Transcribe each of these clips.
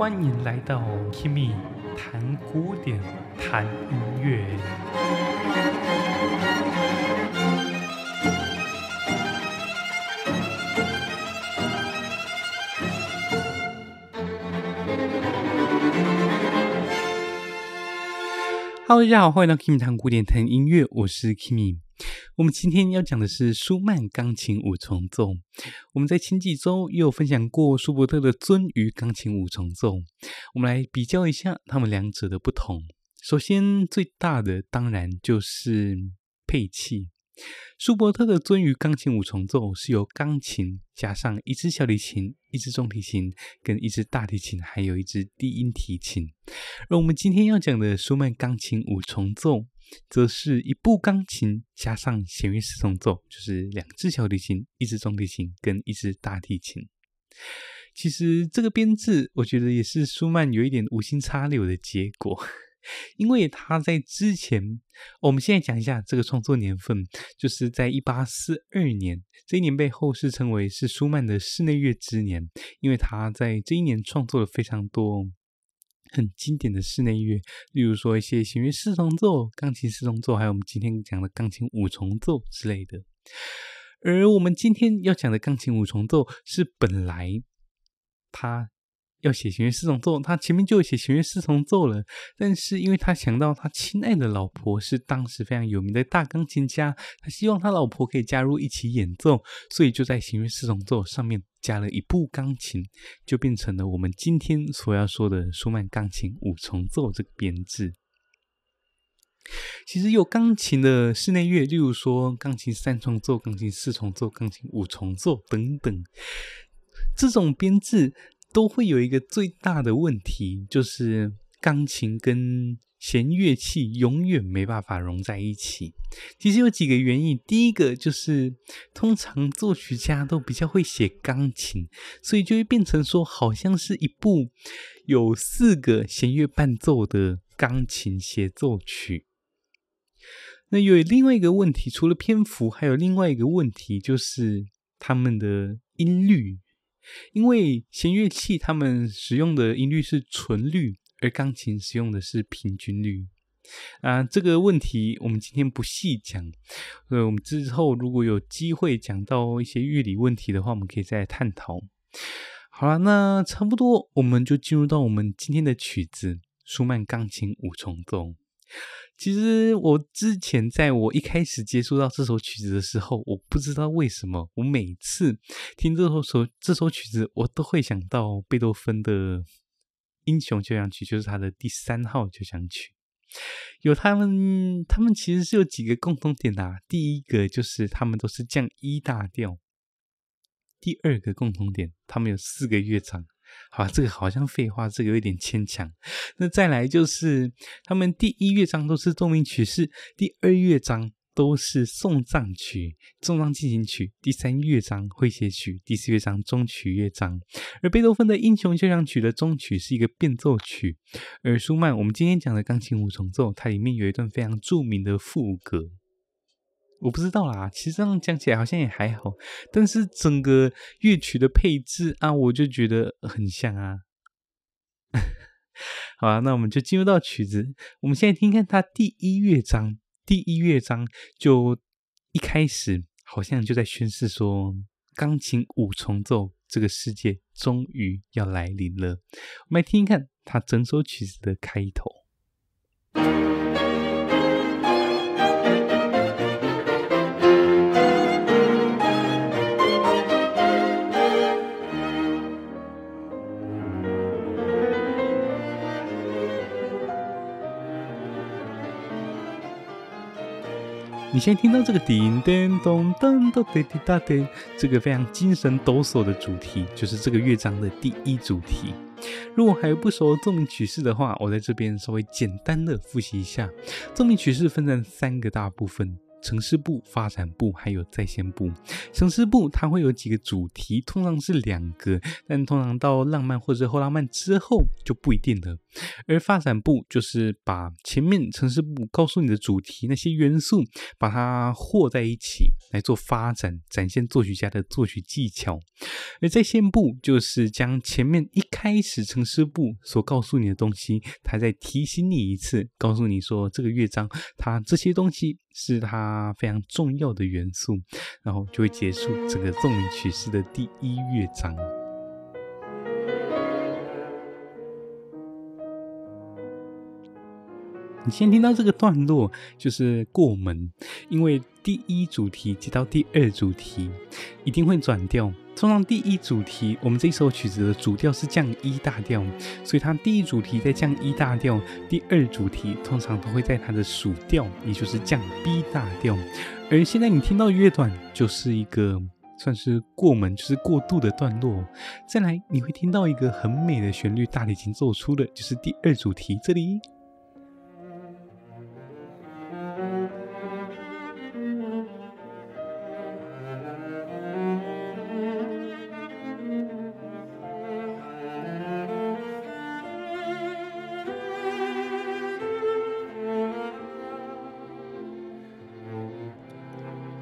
欢迎来到 Kimi 谈古典，谈音乐。Hello，大家好，欢迎来到 Kimi 谈古典，谈音乐，我是 Kimi。我们今天要讲的是舒曼钢琴五重奏。我们在前几周也有分享过舒伯特的鳟鱼钢琴五重奏，我们来比较一下它们两者的不同。首先，最大的当然就是配器。舒伯特的鳟鱼钢琴五重奏是由钢琴加上一支小提琴、一支中提琴、跟一支大提琴，还有一支低音提琴。而我们今天要讲的舒曼钢琴五重奏，则是一部钢琴加上弦乐四重奏，就是两支小提琴、一支中提琴跟一支大提琴。其实这个编制，我觉得也是舒曼有一点无心插柳的结果。因为他在之前，我们现在讲一下这个创作年份，就是在一八四二年，这一年被后世称为是舒曼的室内乐之年，因为他在这一年创作了非常多很经典的室内乐，例如说一些弦乐四重奏、钢琴四重奏，还有我们今天讲的钢琴五重奏之类的。而我们今天要讲的钢琴五重奏是本来它。要写弦乐四重奏，他前面就写弦乐四重奏了。但是因为他想到他亲爱的老婆是当时非常有名的大钢琴家，他希望他老婆可以加入一起演奏，所以就在弦乐四重奏上面加了一部钢琴，就变成了我们今天所要说的舒曼钢琴五重奏这个编制。其实有钢琴的室内乐，例如说钢琴三重奏、钢琴四重奏、钢琴五重奏等等，这种编制。都会有一个最大的问题，就是钢琴跟弦乐器永远没办法融在一起。其实有几个原因，第一个就是通常作曲家都比较会写钢琴，所以就会变成说好像是一部有四个弦乐伴奏的钢琴协奏曲。那有另外一个问题，除了篇幅，还有另外一个问题，就是他们的音律。因为弦乐器他们使用的音律是纯律，而钢琴使用的是平均律。啊，这个问题我们今天不细讲，呃，我们之后如果有机会讲到一些乐理问题的话，我们可以再来探讨。好了，那差不多我们就进入到我们今天的曲子——舒曼钢琴五重奏。其实我之前在我一开始接触到这首曲子的时候，我不知道为什么，我每次听这首首这首曲子，我都会想到贝多芬的《英雄交响曲》，就是他的第三号交响曲。有他们，他们其实是有几个共同点的。第一个就是他们都是降一大调。第二个共同点，他们有四个乐章。好，这个好像废话，这个有点牵强。那再来就是，他们第一乐章都是奏鸣曲式，第二乐章都是送葬曲、送葬进行曲，第三乐章诙谐曲，第四乐章终曲乐章。而贝多芬的《英雄交响曲》的终曲是一个变奏曲，而舒曼我们今天讲的钢琴五重奏，它里面有一段非常著名的副歌。我不知道啦，其实这样讲起来好像也还好，但是整个乐曲的配置啊，我就觉得很像啊。好啊，那我们就进入到曲子，我们现在听看它第一乐章，第一乐章就一开始好像就在宣示说，钢琴五重奏这个世界终于要来临了。我们来听听看它整首曲子的开头。你先听到这个叮叮咚咚咚滴滴答滴，这个非常精神抖擞的主题，就是这个乐章的第一主题。如果还不熟奏鸣曲式的话，我在这边稍微简单的复习一下。奏鸣曲式分成三个大部分，城市部、发展部还有在线部。城市部它会有几个主题，通常是两个，但通常到浪漫或者后浪漫之后就不一定了。而发展部就是把前面城市部告诉你的主题那些元素，把它和在一起来做发展，展现作曲家的作曲技巧。而在线部就是将前面一开始城市部所告诉你的东西，它再提醒你一次，告诉你说这个乐章它这些东西是它啊非常重要的元素，然后就会结束整个奏鸣曲式的第一乐章。你先听到这个段落就是过门，因为第一主题接到第二主题一定会转调。通常第一主题，我们这首曲子的主调是降一大调，所以它第一主题在降一大调，第二主题通常都会在它的属调，也就是降 B 大调。而现在你听到的乐段就是一个算是过门，就是过渡的段落。再来，你会听到一个很美的旋律，大提琴奏出的，就是第二主题这里。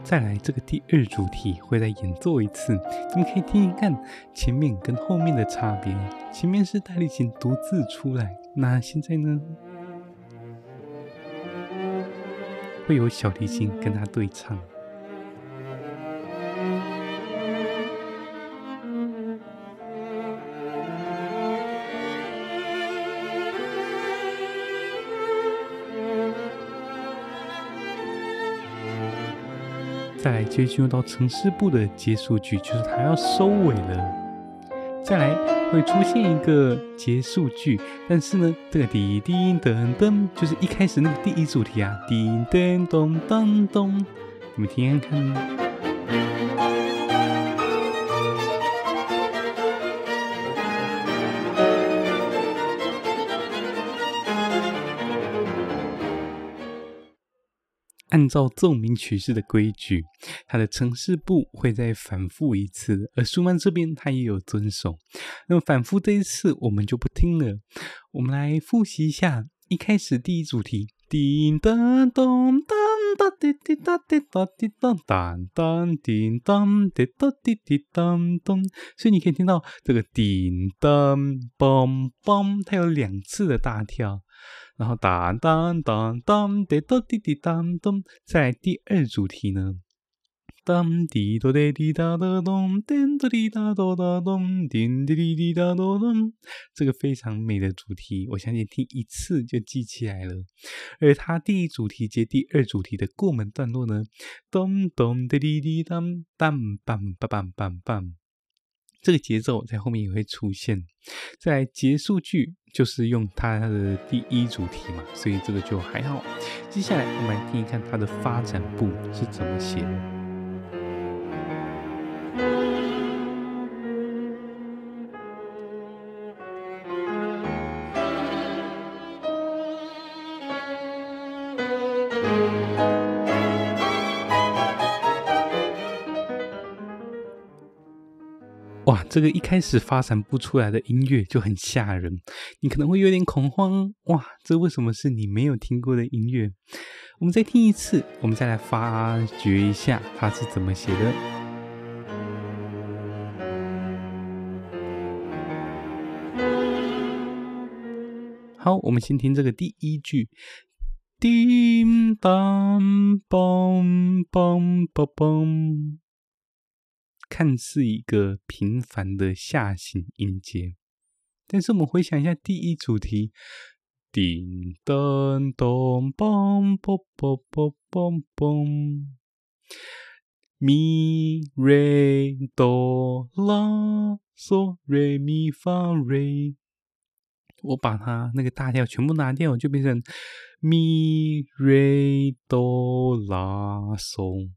再来，这个第二主题会再演奏一次，你们可以听一看前面跟后面的差别。前面是大提琴独自出来，那现在呢，会有小提琴跟他对唱。再来，就进入到城市部的结束句，就是它要收尾了。再来会出现一个结束句，但是呢，这个滴滴噔噔，就是一开始那个第一主题啊，叮叮咚咚咚，你们听听看。按照奏鸣曲式的规矩，它的城市部会再反复一次，而舒曼这边他也有遵守。那么反复这一次我们就不听了，我们来复习一下一开始第一主题，叮当咚当哒滴滴哒滴哒滴当当当叮当滴哒滴滴当咚，所以你可以听到这个叮当梆梆，它有两次的大跳。然后当当当当滴哒滴滴当咚，在第二主题呢，当滴哒滴滴哒哒咚，叮哒滴哒哒哒咚，叮滴滴滴哒哒咚，这个非常美的主题，我相信听一次就记起来了。而它第一主题接第二主题的过门段落呢，咚咚滴滴滴当当棒棒棒棒棒。这个节奏在后面也会出现，在结束句就是用它的第一主题嘛，所以这个就还好。接下来我们来听一看它的发展部是怎么写的。哇，这个一开始发展不出来的音乐就很吓人，你可能会有点恐慌。哇，这为什么是你没有听过的音乐？我们再听一次，我们再来发掘一下它是怎么写的。好，我们先听这个第一句：叮当梆梆梆梆。看似一个平凡的下行音阶，但是我们回想一下第一主题，叮当咚梆梆梆梆梆梆，咪瑞哆啦嗦瑞咪发瑞，我把它那个大调全部拿掉，就变成咪瑞哆啦嗦。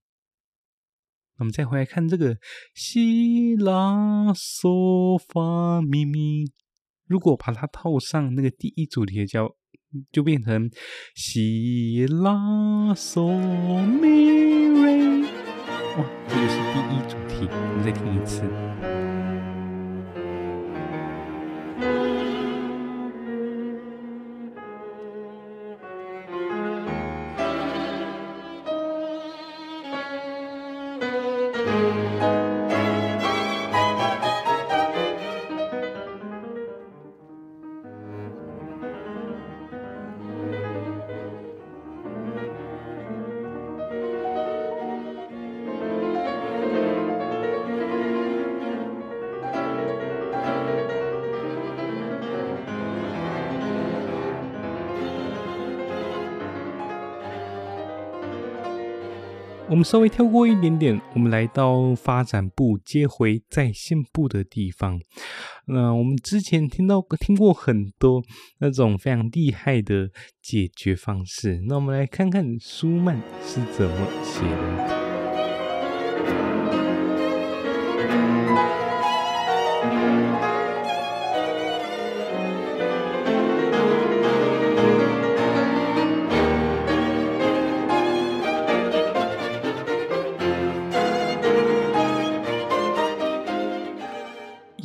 我们再回来看这个西拉嗦发咪咪，如果把它套上那个第一主题的叫就变成西拉嗦咪瑞。哇，这就是第一主题，我们再听一次。我们稍微跳过一点点，我们来到发展部接回在线部的地方。那我们之前听到听过很多那种非常厉害的解决方式，那我们来看看舒曼是怎么写的。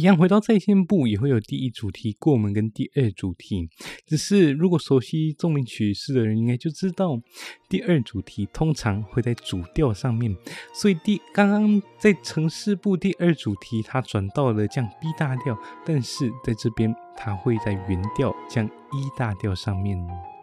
样回到在线部也会有第一主题过门跟第二主题，只是如果熟悉奏鸣曲式的人应该就知道，第二主题通常会在主调上面，所以第刚刚在呈示部第二主题它转到了降 B 大调，但是在这边它会在原调降 E 大调上面。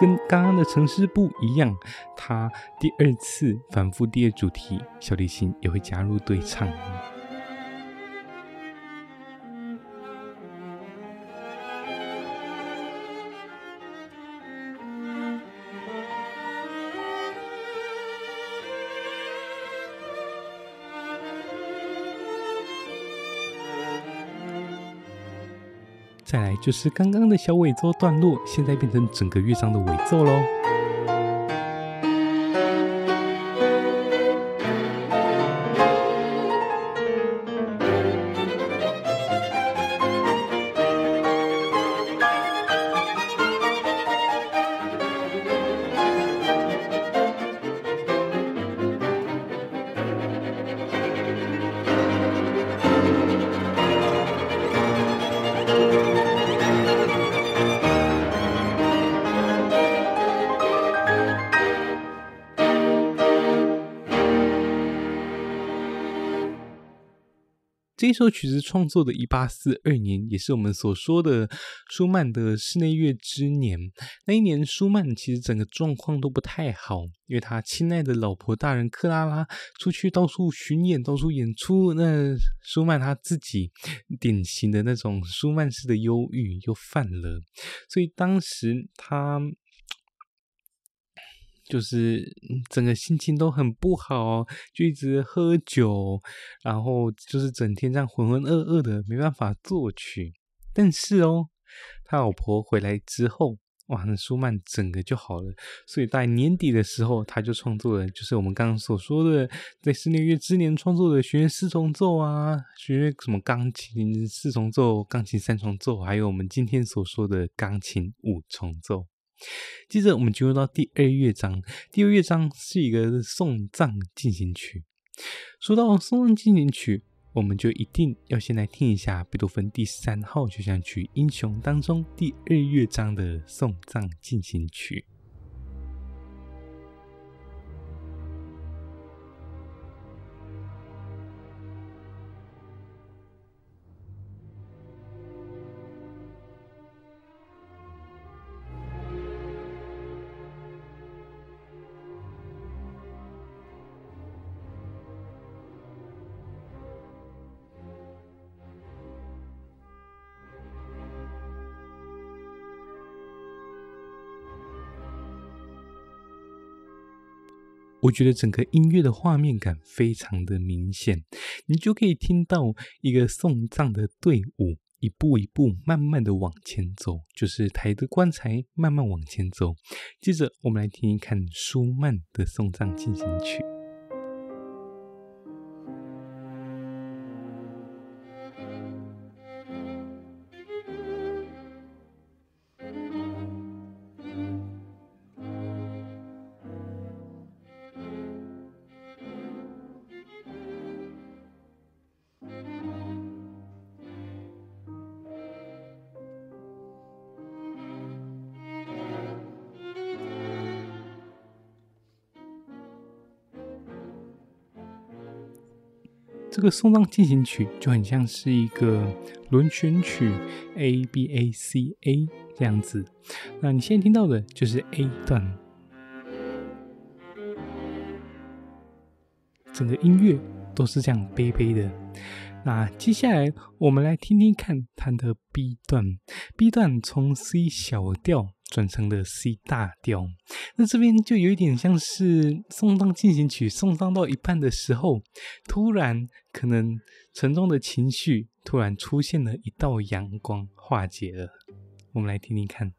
跟刚刚的城市不一样，他第二次反复第二主题，小提琴也会加入对唱。再来就是刚刚的小尾奏段落，现在变成整个乐章的尾奏喽。这首曲子创作的1842年，也是我们所说的舒曼的室内乐之年。那一年，舒曼其实整个状况都不太好，因为他亲爱的老婆大人克拉拉出去到处巡演、到处演出，那舒曼他自己典型的那种舒曼式的忧郁又犯了，所以当时他。就是整个心情都很不好，就一直喝酒，然后就是整天这样浑浑噩噩的，没办法作曲。但是哦，他老婆回来之后，哇，那舒曼整个就好了。所以在年底的时候，他就创作了，就是我们刚刚所说的，在室内乐之年创作的弦乐四重奏啊，弦乐什么钢琴四重奏、钢琴三重奏，还有我们今天所说的钢琴五重奏。接着，我们进入到第二乐章。第二乐章是一个送葬进行曲。说到送葬进行曲，我们就一定要先来听一下贝多芬第三号交响曲《英雄》当中第二乐章的送葬进行曲。我觉得整个音乐的画面感非常的明显，你就可以听到一个送葬的队伍一步一步慢慢的往前走，就是抬着棺材慢慢往前走。接着，我们来听一看舒曼的送葬进行曲。这个送葬进行曲就很像是一个轮旋曲，A B A C A 这样子。那你现在听到的就是 A 段，整个音乐都是这样悲悲的。那接下来我们来听听看它的 B 段，B 段从 C 小调。转成了 C 大调，那这边就有一点像是送葬进行曲，送葬到一半的时候，突然可能沉重的情绪突然出现了一道阳光，化解了。我们来听听看。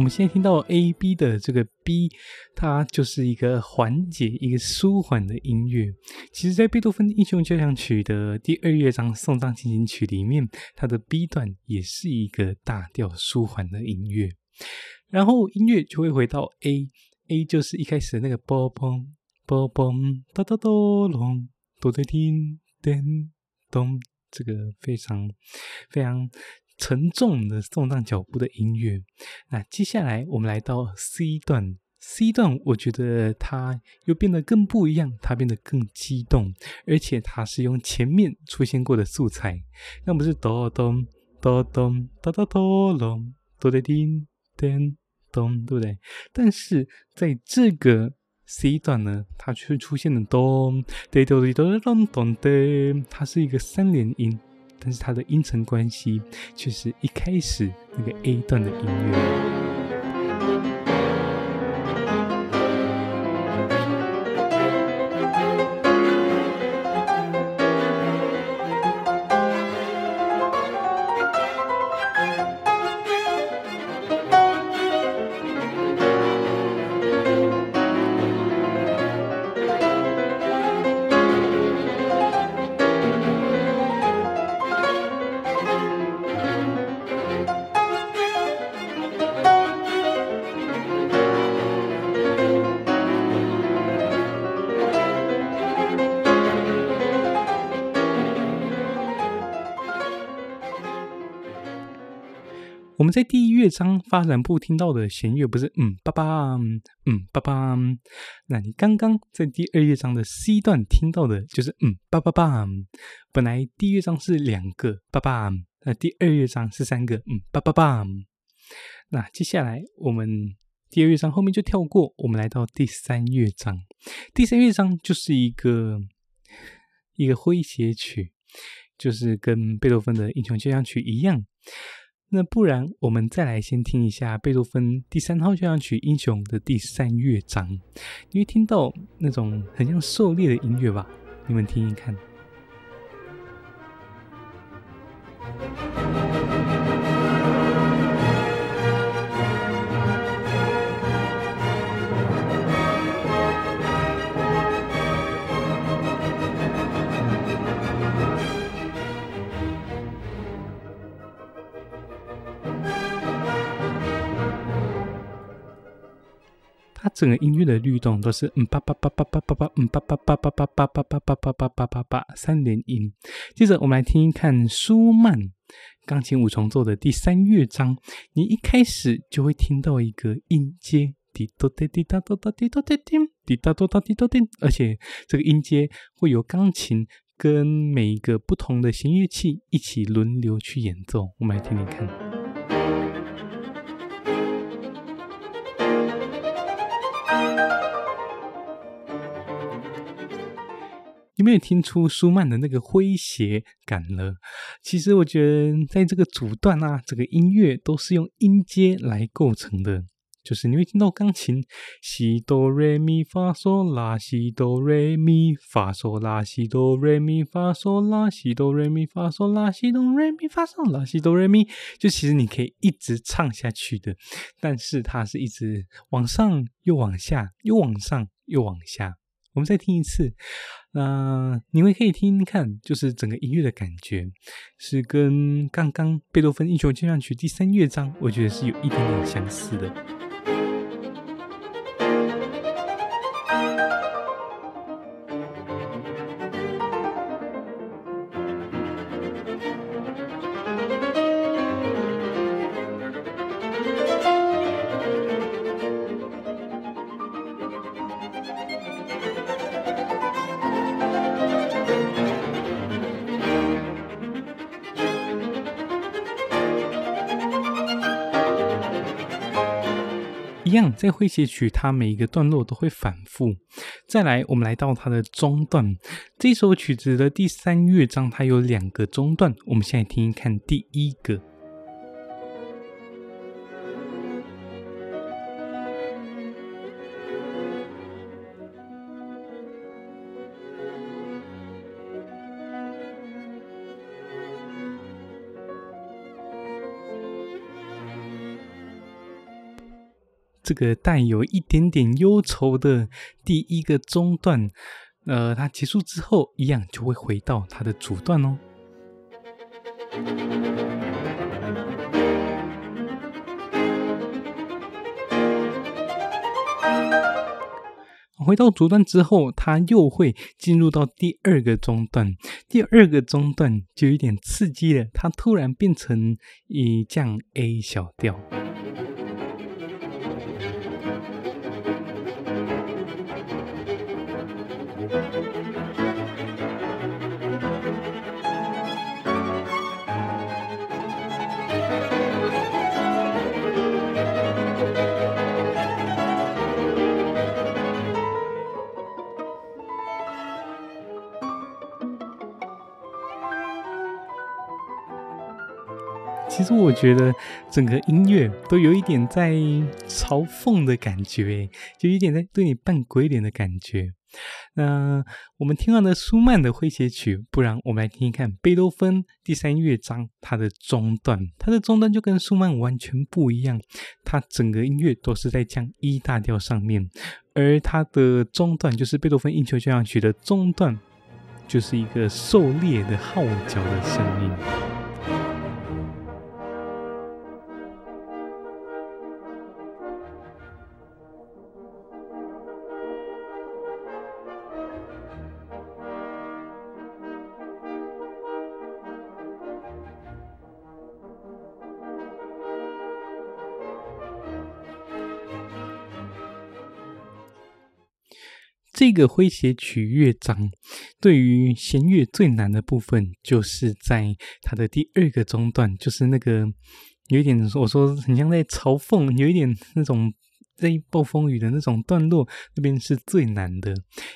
我们现在听到 A B 的这个 B，它就是一个缓解、一个舒缓的音乐。其实，在贝多芬《英雄交响曲》的第二乐章送葬进行曲里面，它的 B 段也是一个大调舒缓的音乐。然后音乐就会回到 A，A 就是一开始的那个波嘣波嘣哒哒哆隆哆来叮叮咚，这个非常非常。沉重的送葬脚步的音乐，那接下来我们来到 C 段，C 段我觉得它又变得更不一样，它变得更激动，而且它是用前面出现过的素材，那不是哆咚哆咚哆哆哆隆哆来叮叮咚，对不对？但是在这个 C 段呢，它却出现了咚哒哆哩哆咚咚哒，它是一个三连音。但是它的音程关系却是一开始那个 A 段的音乐。在第一乐章发展部听到的弦乐不是嗯叭叭嗯叭叭，那你刚刚在第二乐章的 C 段听到的就是嗯叭叭叭。本来第一乐章是两个叭叭，那第二乐章是三个嗯叭叭叭。那接下来我们第二乐章后面就跳过，我们来到第三乐章。第三乐章就是一个一个诙谐曲，就是跟贝多芬的《英雄交响曲》一样。那不然，我们再来先听一下贝多芬第三号交响曲《英雄》的第三乐章，你会听到那种很像狩猎的音乐吧？你们听一看。它整个音乐的律动都是嗯叭叭叭叭叭叭叭嗯叭叭叭叭叭叭叭叭叭叭叭叭叭三连音。接着我们来听一看舒曼钢琴五重奏的第三乐章，你一开始就会听到一个音阶，滴答滴滴答答答滴答滴滴滴答答答滴答滴，而且这个音阶会有钢琴跟每一个不同的弦乐器一起轮流去演奏。我们来听听看。有没有听出舒曼的那个诙谐感了？其实我觉得，在这个主段啊，这个音乐都是用音阶来构成的。就是你会听到钢琴西哆瑞咪发嗦拉西哆瑞咪发嗦拉西哆瑞咪发嗦拉西哆瑞咪发嗦拉西哆瑞咪发嗦拉西哆瑞咪，就其实你可以一直唱下去的，但是它是一直往上又往下，又往上又往下。我们再听一次，那、你们可以听听看，就是整个音乐的感觉是跟刚刚贝多芬《英雄交响曲》第三乐章，我觉得是有一点点相似的。在诙谐曲，它每一个段落都会反复。再来，我们来到它的中段。这首曲子的第三乐章，它有两个中段。我们现在听一看第一个。这个带有一点点忧愁的第一个中段，呃，它结束之后，一样就会回到它的主段哦。回到主段之后，它又会进入到第二个中段。第二个中段就有点刺激了，它突然变成一降 A 小调。实我觉得整个音乐都有一点在嘲讽的感觉，就有点在对你扮鬼脸的感觉。那我们听完了舒曼的诙谐曲，不然我们来听一看贝多芬第三乐章它的中段。它的中段就跟舒曼完全不一样，它整个音乐都是在降 E 大调上面，而它的中段就是贝多芬《印球交响曲》的中段，就是一个狩猎的号角的声音。这个诙谐曲乐章，对于弦乐最难的部分，就是在它的第二个中段，就是那个有一点我说很像在嘲讽，有一点那种在暴风雨的那种段落，那边是最难的。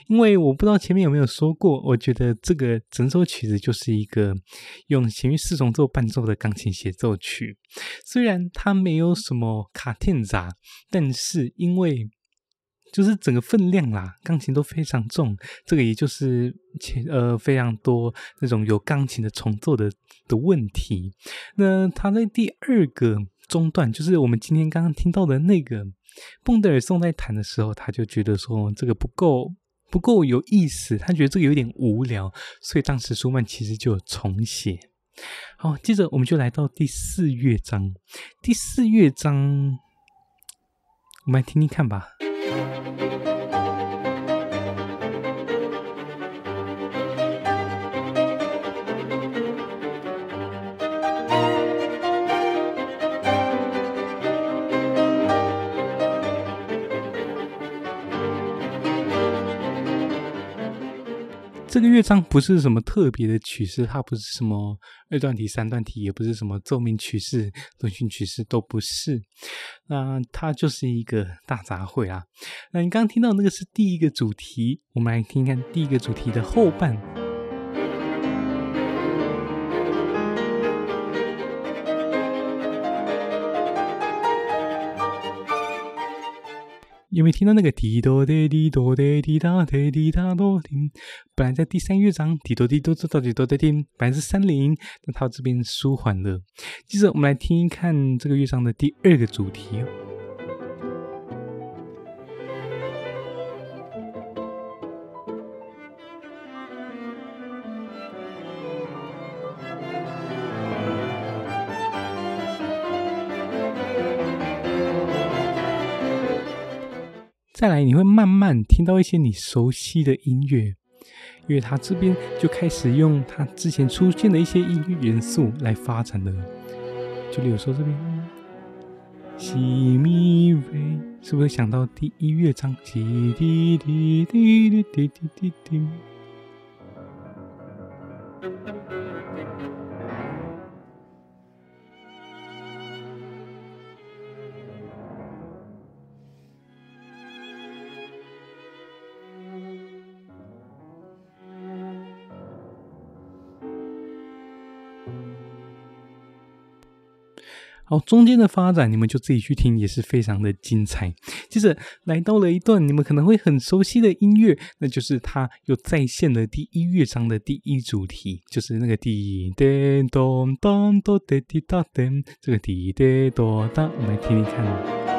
因为我不知道前面有没有说过，我觉得这个整首曲子就是一个用弦乐四重奏伴奏的钢琴协奏曲，虽然它没有什么卡天杂，但是因为就是整个分量啦，钢琴都非常重，这个也就是前呃非常多那种有钢琴的重奏的的问题。那他在第二个中段，就是我们今天刚刚听到的那个孟德尔颂在弹的时候，他就觉得说这个不够不够有意思，他觉得这个有点无聊，所以当时舒曼其实就有重写。好，接着我们就来到第四乐章，第四乐章，我们来听听看吧。这个乐章不是什么特别的曲式，它不是什么二段体、三段体，也不是什么奏鸣曲式、轮训曲式，都不是。那它就是一个大杂烩啊。那你刚刚听到那个是第一个主题，我们来听看第一个主题的后半。有没有听到那个滴哆哒滴哆哒滴答哒滴答哆叮？本来在第三乐章滴哆滴哆哆哆滴哆哒叮，本来是三零，那它这边舒缓了。接着我们来听一看这个乐章的第二个主题。再来，你会慢慢听到一些你熟悉的音乐，因为它这边就开始用它之前出现的一些音乐元素来发展了。就例如说这边，西咪瑞，是不是想到第一乐章？滴滴滴滴滴滴滴滴。好，中间的发展你们就自己去听，也是非常的精彩。接着来到了一段你们可能会很熟悉的音乐，那就是它又再现了第一乐章的第一主题，就是那个滴滴咚咚咚滴滴答咚，这个滴滴咚咚，我们来听听看。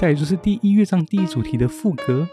再就是第一乐章第一主题的副歌。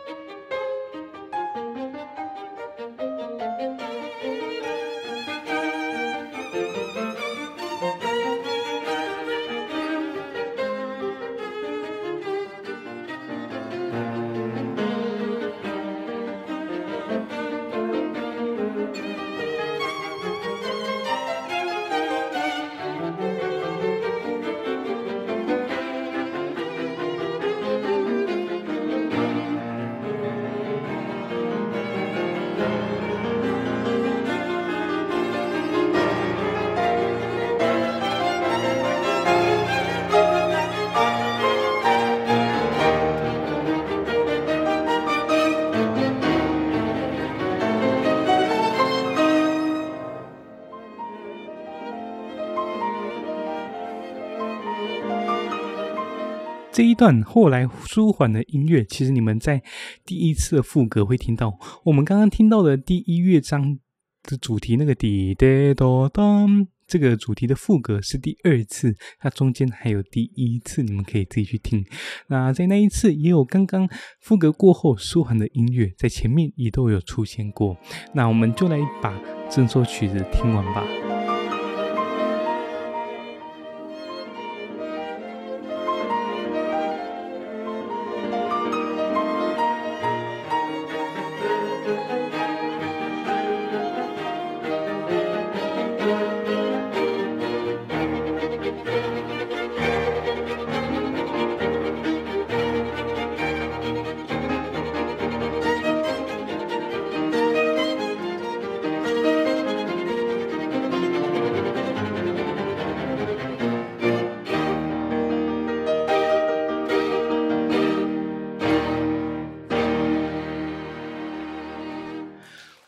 这一段后来舒缓的音乐，其实你们在第一次的副歌会听到。我们刚刚听到的第一乐章的主题那个滴答哆当，这个主题的副歌是第二次，它中间还有第一次，你们可以自己去听。那在那一次也有刚刚副歌过后舒缓的音乐，在前面也都有出现过。那我们就来把整首曲子听完吧。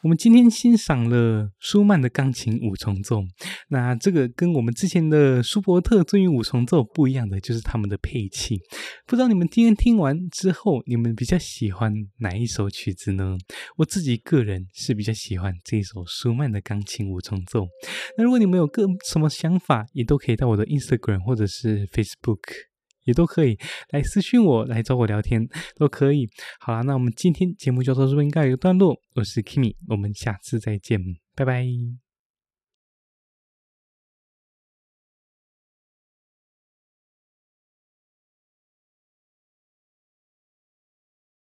我们今天欣赏了舒曼的钢琴五重奏，那这个跟我们之前的舒伯特鐏乐五重奏不一样的，就是他们的配器。不知道你们今天听完之后，你们比较喜欢哪一首曲子呢？我自己个人是比较喜欢这一首舒曼的钢琴五重奏。那如果你们有个什么想法，也都可以到我的 Instagram 或者是 Facebook。也都可以来私信我，来找我聊天，都可以。好啦，那我们今天节目就到这边告一个段落。我是 Kimi，我们下次再见，拜拜。